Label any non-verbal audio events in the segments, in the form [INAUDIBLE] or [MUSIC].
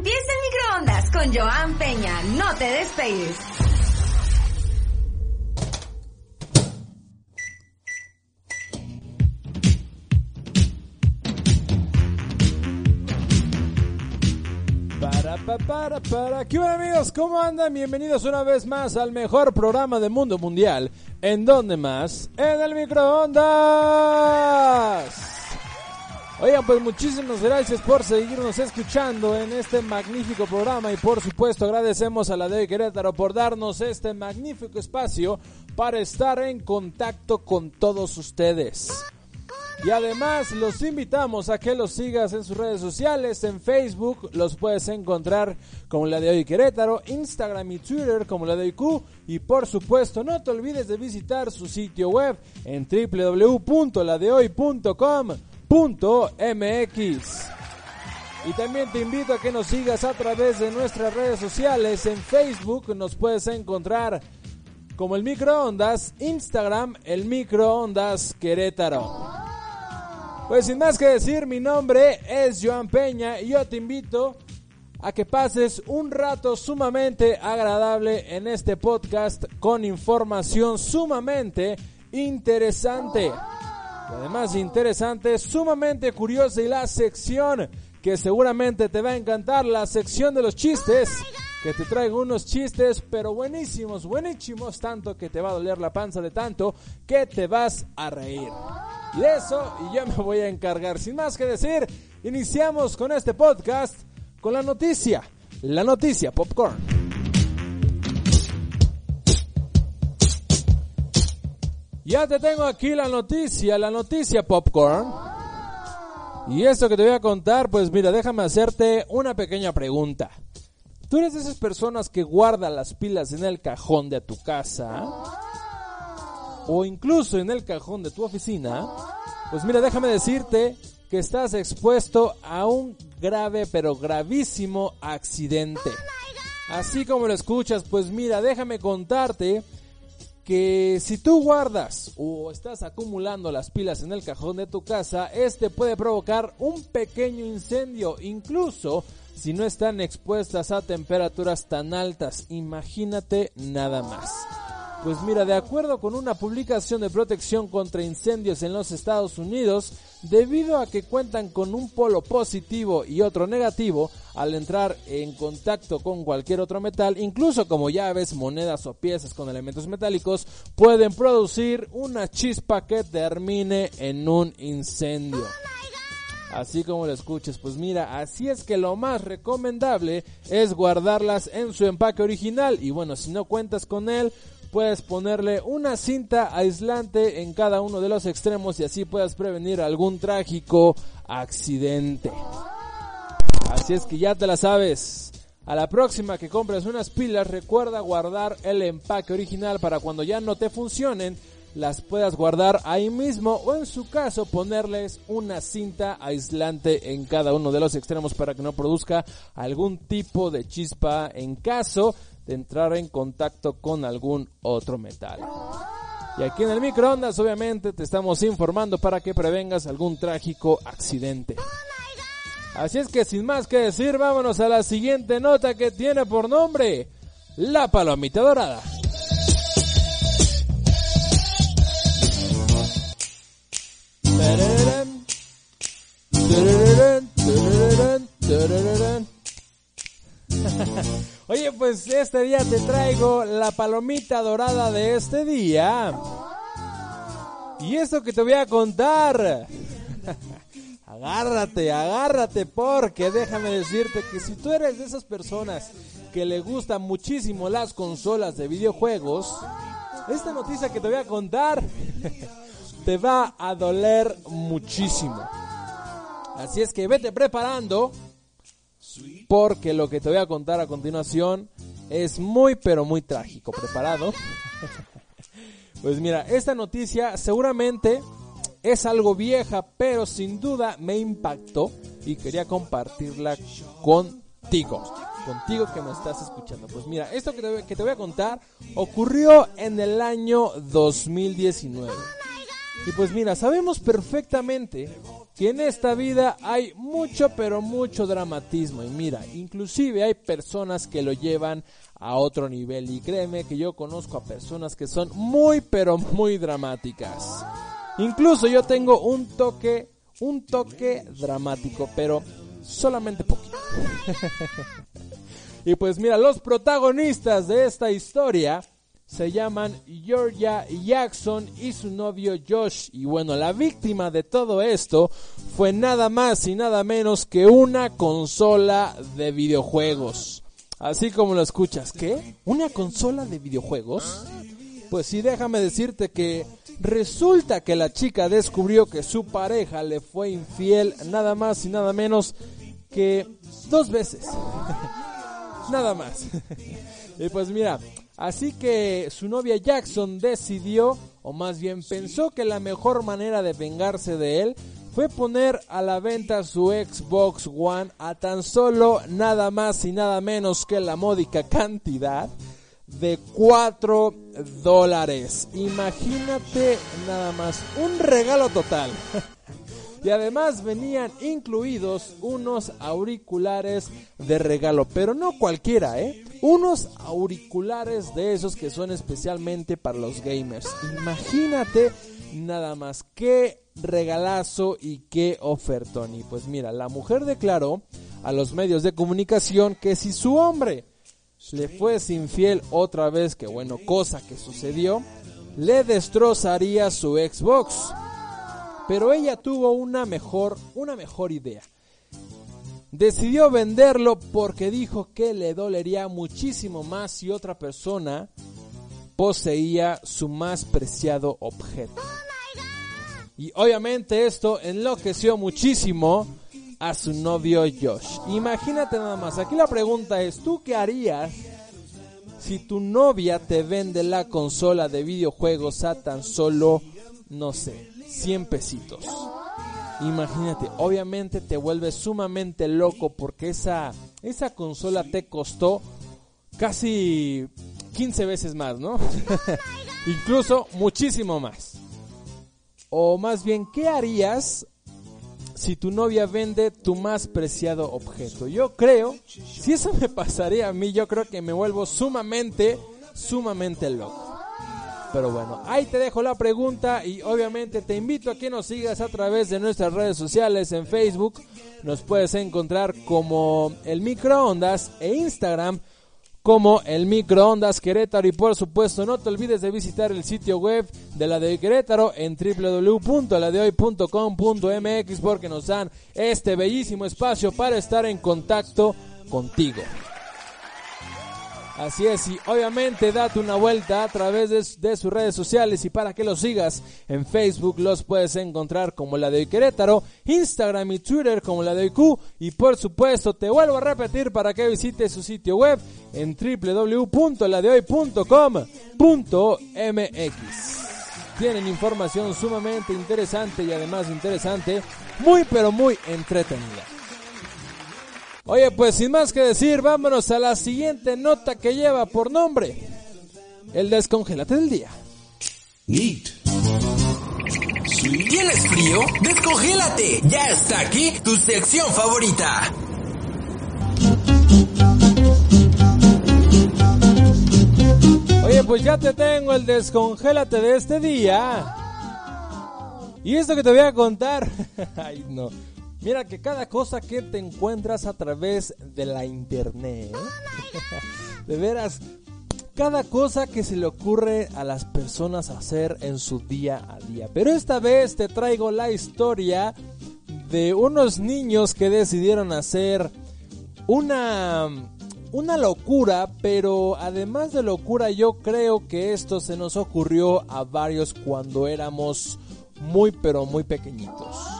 Empieza el microondas con Joan Peña. No te despegues. Para, pa, para, para. ¿Qué onda, amigos? ¿Cómo andan? Bienvenidos una vez más al mejor programa del mundo mundial. ¿En dónde más? En el microondas. Oigan, pues muchísimas gracias por seguirnos escuchando en este magnífico programa y por supuesto agradecemos a la de Querétaro por darnos este magnífico espacio para estar en contacto con todos ustedes. Y además los invitamos a que los sigas en sus redes sociales, en Facebook los puedes encontrar como la de hoy Querétaro, Instagram y Twitter como la de hoy Q. Y por supuesto no te olvides de visitar su sitio web en www.ladehoy.com.mx. Y también te invito a que nos sigas a través de nuestras redes sociales. En Facebook nos puedes encontrar como el microondas, Instagram el microondas Querétaro. Pues sin más que decir, mi nombre es Joan Peña y yo te invito a que pases un rato sumamente agradable en este podcast con información sumamente interesante. Además de interesante, sumamente curiosa y la sección que seguramente te va a encantar, la sección de los chistes. Que te traigo unos chistes, pero buenísimos, buenísimos, tanto que te va a doler la panza de tanto que te vas a reír. Y de eso, y yo me voy a encargar. Sin más que decir, iniciamos con este podcast con la noticia. La noticia Popcorn. Ya te tengo aquí la noticia, la noticia Popcorn. Y esto que te voy a contar, pues mira, déjame hacerte una pequeña pregunta. ¿Tú eres de esas personas que guardan las pilas en el cajón de tu casa? o incluso en el cajón de tu oficina, pues mira, déjame decirte que estás expuesto a un grave pero gravísimo accidente. Así como lo escuchas, pues mira, déjame contarte que si tú guardas o estás acumulando las pilas en el cajón de tu casa, este puede provocar un pequeño incendio, incluso si no están expuestas a temperaturas tan altas. Imagínate nada más. Pues mira, de acuerdo con una publicación de protección contra incendios en los Estados Unidos, debido a que cuentan con un polo positivo y otro negativo, al entrar en contacto con cualquier otro metal, incluso como llaves, monedas o piezas con elementos metálicos, pueden producir una chispa que termine en un incendio. Así como lo escuches, pues mira, así es que lo más recomendable es guardarlas en su empaque original y bueno, si no cuentas con él, puedes ponerle una cinta aislante en cada uno de los extremos y así puedas prevenir algún trágico accidente. Así es que ya te la sabes. A la próxima que compres unas pilas, recuerda guardar el empaque original para cuando ya no te funcionen, las puedas guardar ahí mismo o en su caso ponerles una cinta aislante en cada uno de los extremos para que no produzca algún tipo de chispa en caso de entrar en contacto con algún otro metal. Y aquí en el microondas obviamente te estamos informando para que prevengas algún trágico accidente. Así es que sin más que decir, vámonos a la siguiente nota que tiene por nombre La Palomita Dorada. Pues este día te traigo la palomita dorada de este día. Y esto que te voy a contar. [LAUGHS] agárrate, agárrate, porque déjame decirte que si tú eres de esas personas que le gustan muchísimo las consolas de videojuegos, esta noticia que te voy a contar [LAUGHS] te va a doler muchísimo. Así es que vete preparando porque lo que te voy a contar a continuación es muy pero muy trágico. ¿Preparado? [LAUGHS] pues mira, esta noticia seguramente es algo vieja, pero sin duda me impactó y quería compartirla contigo. Contigo que me estás escuchando. Pues mira, esto que te, voy a contar ocurrió en el año 2019. Y pues mira, sabemos perfectamente que en esta vida hay mucho pero mucho dramatismo. Y mira, inclusive hay personas que lo llevan a otro nivel. Y créeme que yo conozco a personas que son muy pero muy dramáticas. Incluso yo tengo un toque, un toque dramático, pero solamente poquito. [LAUGHS] y pues mira, los protagonistas de esta historia se llaman Georgia Jackson y su novio Josh. Y bueno, la víctima de todo esto fue nada más y nada menos que una consola de videojuegos. Así como lo escuchas, ¿qué? ¿Una consola de videojuegos? Pues sí, déjame decirte que resulta que la chica descubrió que su pareja le fue infiel nada más y nada menos que dos veces. [LAUGHS] nada más. [LAUGHS] y pues mira, Así que su novia Jackson decidió, o más bien pensó que la mejor manera de vengarse de él fue poner a la venta su Xbox One a tan solo nada más y nada menos que la módica cantidad de 4 dólares. Imagínate nada más, un regalo total. [LAUGHS] Y además venían incluidos unos auriculares de regalo, pero no cualquiera, ¿eh? Unos auriculares de esos que son especialmente para los gamers. Imagínate nada más qué regalazo y qué ofertón. Y pues mira, la mujer declaró a los medios de comunicación que si su hombre le fuese infiel otra vez, que bueno, cosa que sucedió, le destrozaría su Xbox. Pero ella tuvo una mejor, una mejor idea. Decidió venderlo porque dijo que le dolería muchísimo más si otra persona poseía su más preciado objeto. Y obviamente esto enloqueció muchísimo a su novio Josh. Imagínate nada más, aquí la pregunta es, ¿tú qué harías si tu novia te vende la consola de videojuegos a tan solo, no sé, 100 pesitos. Imagínate, obviamente te vuelves sumamente loco porque esa, esa consola te costó casi 15 veces más, ¿no? [LAUGHS] Incluso muchísimo más. O más bien, ¿qué harías si tu novia vende tu más preciado objeto? Yo creo, si eso me pasaría a mí, yo creo que me vuelvo sumamente, sumamente loco. Pero bueno, ahí te dejo la pregunta y obviamente te invito a que nos sigas a través de nuestras redes sociales en Facebook. Nos puedes encontrar como el microondas e Instagram como el microondas Querétaro y por supuesto no te olvides de visitar el sitio web de la de Querétaro en www.ladehoy.com.mx porque nos dan este bellísimo espacio para estar en contacto contigo. Así es, y obviamente date una vuelta a través de, sus redes sociales y para que los sigas en Facebook los puedes encontrar como la de Querétaro, Instagram y Twitter como la de Q y por supuesto te vuelvo a repetir para que visites su sitio web en www.ladehoy.com.mx. Tienen información sumamente interesante y además interesante, muy pero muy entretenida. Oye, pues sin más que decir, vámonos a la siguiente nota que lleva por nombre el descongélate del día. Neat. ¿Tienes frío? ¡Descongélate! Ya está aquí tu sección favorita. Oye, pues ya te tengo el descongélate de este día. Y esto que te voy a contar, [LAUGHS] ay no, Mira que cada cosa que te encuentras a través de la internet, [LAUGHS] de veras, cada cosa que se le ocurre a las personas hacer en su día a día. Pero esta vez te traigo la historia de unos niños que decidieron hacer una una locura, pero además de locura yo creo que esto se nos ocurrió a varios cuando éramos muy pero muy pequeñitos.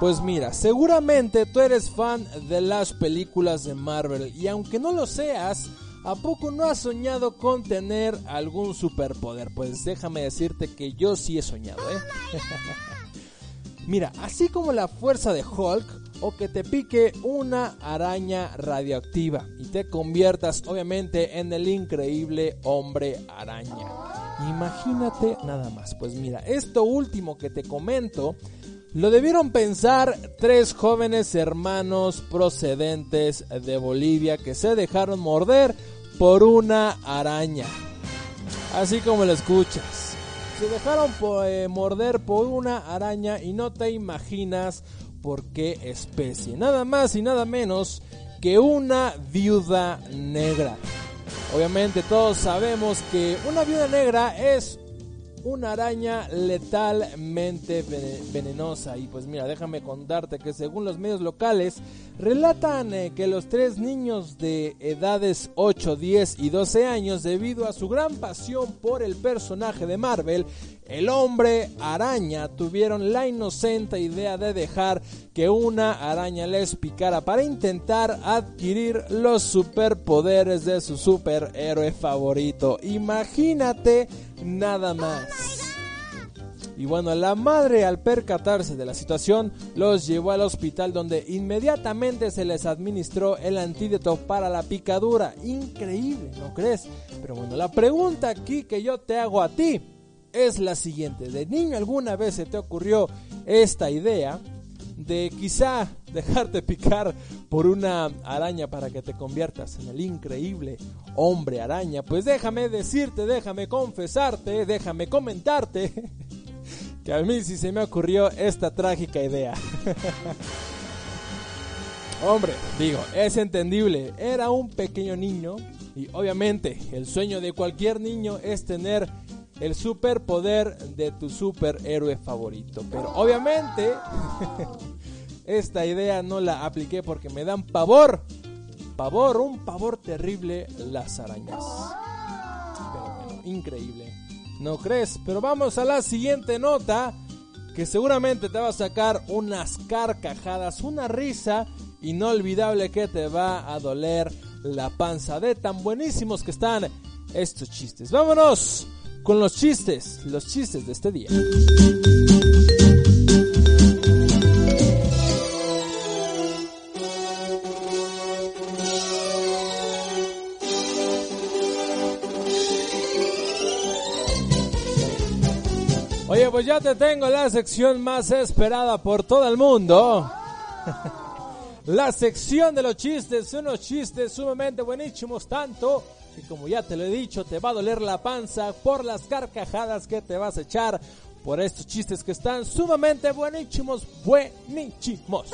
Pues mira, seguramente tú eres fan de las películas de Marvel y aunque no lo seas, ¿a poco no has soñado con tener algún superpoder? Pues déjame decirte que yo sí he soñado, ¿eh? [LAUGHS] mira, así como la fuerza de Hulk o que te pique una araña radioactiva y te conviertas obviamente en el increíble hombre araña. Imagínate nada más. Pues mira, esto último que te comento lo debieron pensar tres jóvenes hermanos procedentes de Bolivia que se dejaron morder por una araña. Así como lo escuchas. Se dejaron eh, morder por una araña y no te imaginas por qué especie. Nada más y nada menos que una viuda negra. Obviamente todos sabemos que una viuda negra es una araña letalmente venenosa. Y pues mira, déjame contarte que según los medios locales, relatan eh, que los tres niños de edades 8, 10 y 12 años, debido a su gran pasión por el personaje de Marvel, el hombre araña tuvieron la inocente idea de dejar que una araña les picara para intentar adquirir los superpoderes de su superhéroe favorito. Imagínate nada más. Y bueno, la madre al percatarse de la situación los llevó al hospital donde inmediatamente se les administró el antídoto para la picadura. Increíble, ¿no crees? Pero bueno, la pregunta aquí que yo te hago a ti es la siguiente. ¿De niño alguna vez se te ocurrió esta idea? de quizá [LAUGHS] dejarte picar por una araña para que te conviertas en el increíble hombre araña, pues déjame decirte, déjame confesarte, déjame comentarte [LAUGHS] que a mí sí se me ocurrió esta trágica idea. [LAUGHS] hombre, digo, es entendible, era un pequeño niño y obviamente el sueño de cualquier niño es tener el superpoder de tu superhéroe favorito. Pero obviamente [LAUGHS] esta idea no la apliqué porque me dan pavor. Pavor, un pavor terrible las arañas. Pero bueno, increíble. ¿No crees? Pero vamos a la siguiente nota que seguramente te va a sacar unas carcajadas, una risa inolvidable que te va a doler la panza de tan buenísimos que están estos chistes. Vámonos con los chistes, los chistes de este día. Oye, pues ya te tengo la sección más esperada por todo el mundo. [LAUGHS] la sección de los chistes, unos chistes sumamente buenísimos, tanto y como ya te lo he dicho, te va a doler la panza por las carcajadas que te vas a echar por estos chistes que están sumamente buenísimos, buenísimos.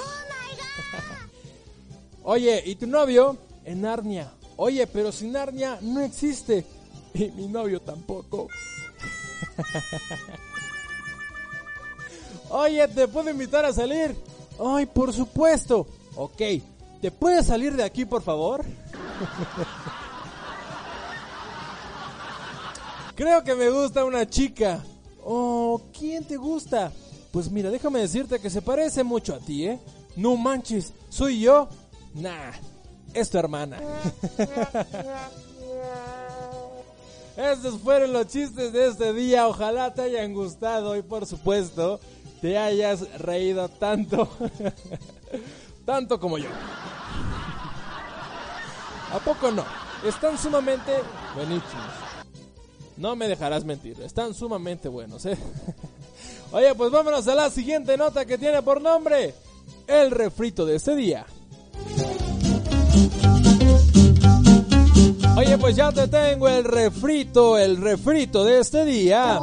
Oye, ¿y tu novio? En Narnia. Oye, pero sin Narnia no existe. Y mi novio tampoco. [LAUGHS] Oye, ¿te puedo invitar a salir? Ay, por supuesto. Ok, ¿te puedes salir de aquí, por favor? [LAUGHS] Creo que me gusta una chica. Oh, ¿quién te gusta? Pues mira, déjame decirte que se parece mucho a ti, ¿eh? No manches, ¿soy yo? Nah, es tu hermana. [LAUGHS] Estos fueron los chistes de este día. Ojalá te hayan gustado y por supuesto te hayas reído tanto. [LAUGHS] tanto como yo. ¿A poco no? Están sumamente buenísimos. No me dejarás mentir, están sumamente buenos, ¿eh? [LAUGHS] Oye, pues vámonos a la siguiente nota que tiene por nombre el refrito de este día. Oye, pues ya te tengo el refrito, el refrito de este día.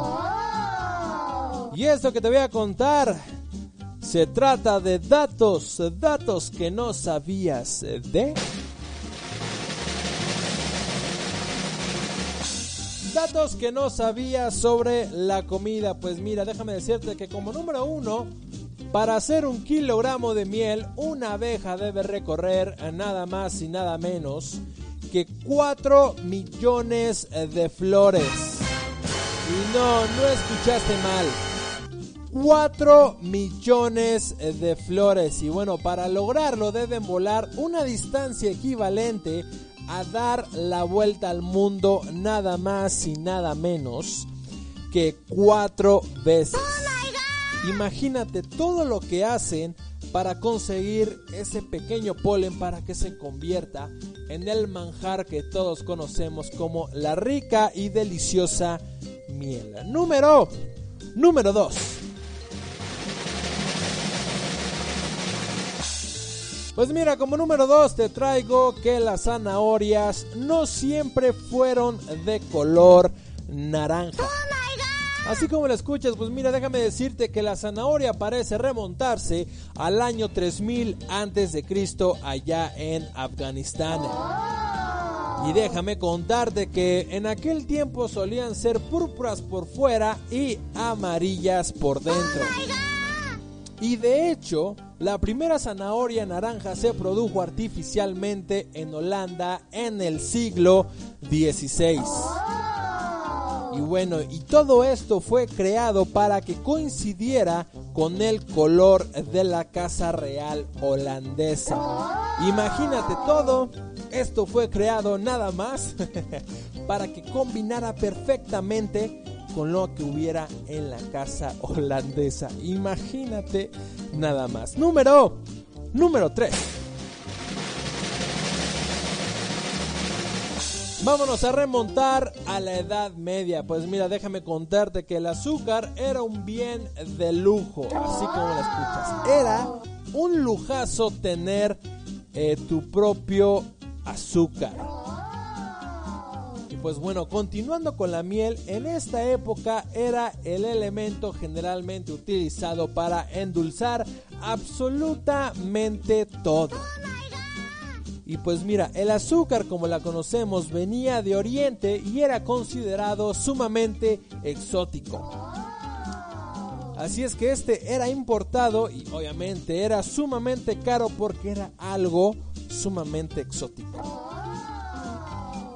Y esto que te voy a contar se trata de datos, datos que no sabías de... Datos que no sabía sobre la comida. Pues mira, déjame decirte que como número uno, para hacer un kilogramo de miel, una abeja debe recorrer nada más y nada menos que 4 millones de flores. Y no, no escuchaste mal. 4 millones de flores. Y bueno, para lograrlo deben volar una distancia equivalente a dar la vuelta al mundo nada más y nada menos que cuatro veces. Imagínate todo lo que hacen para conseguir ese pequeño polen para que se convierta en el manjar que todos conocemos como la rica y deliciosa miel. Número número 2. Pues mira, como número 2 te traigo que las zanahorias no siempre fueron de color naranja. Así como lo escuchas, pues mira, déjame decirte que la zanahoria parece remontarse al año 3000 antes de Cristo allá en Afganistán. Y déjame contarte que en aquel tiempo solían ser púrpuras por fuera y amarillas por dentro. Y de hecho, la primera zanahoria naranja se produjo artificialmente en Holanda en el siglo XVI. Y bueno, y todo esto fue creado para que coincidiera con el color de la Casa Real holandesa. Imagínate todo, esto fue creado nada más [LAUGHS] para que combinara perfectamente con lo que hubiera en la casa holandesa. Imagínate nada más. Número, número 3. Vámonos a remontar a la Edad Media. Pues mira, déjame contarte que el azúcar era un bien de lujo, así como lo escuchas. Era un lujazo tener eh, tu propio azúcar pues bueno, continuando con la miel, en esta época era el elemento generalmente utilizado para endulzar absolutamente todo. Y pues mira, el azúcar como la conocemos venía de Oriente y era considerado sumamente exótico. Así es que este era importado y obviamente era sumamente caro porque era algo sumamente exótico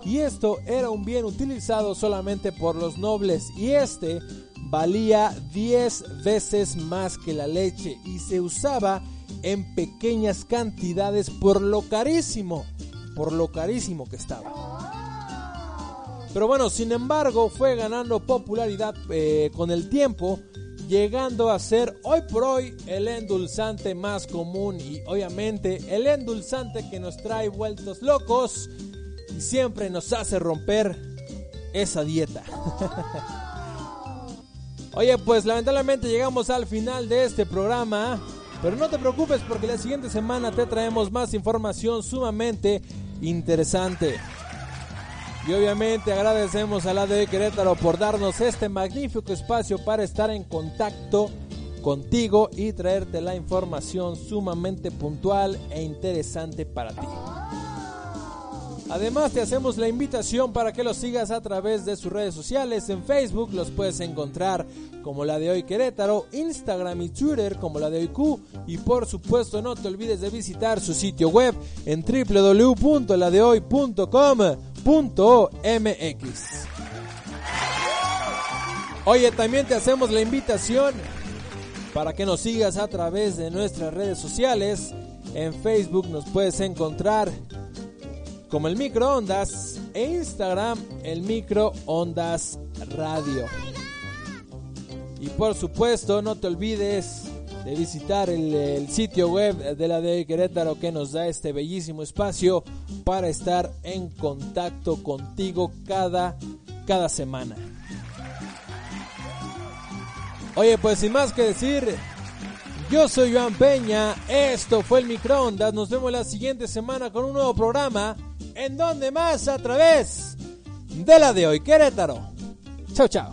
y esto era un bien utilizado solamente por los nobles y este valía 10 veces más que la leche y se usaba en pequeñas cantidades por lo carísimo, por lo carísimo que estaba. Pero bueno, sin embargo, fue ganando popularidad eh, con el tiempo, llegando a ser hoy por hoy el endulzante más común y obviamente el endulzante que nos trae vueltos locos siempre nos hace romper esa dieta. [LAUGHS] Oye, pues lamentablemente llegamos al final de este programa. Pero no te preocupes porque la siguiente semana te traemos más información sumamente interesante. Y obviamente agradecemos a la de Querétaro por darnos este magnífico espacio para estar en contacto contigo y traerte la información sumamente puntual e interesante para ti. Además te hacemos la invitación para que los sigas a través de sus redes sociales. En Facebook los puedes encontrar como la de hoy Querétaro, Instagram y Twitter como la de hoy Q. Y por supuesto no te olvides de visitar su sitio web en www.ladehoy.com.mx. Oye, también te hacemos la invitación para que nos sigas a través de nuestras redes sociales. En Facebook nos puedes encontrar como el microondas e Instagram el microondas radio. Y por supuesto no te olvides de visitar el, sitio web de la de Querétaro que nos da este bellísimo espacio para estar en contacto contigo cada, cada semana. Oye, pues sin más que decir, yo soy Joan Peña, esto fue el microondas, nos vemos la siguiente semana con un nuevo programa en donde más a través de la de hoy Querétaro. Chao, chao.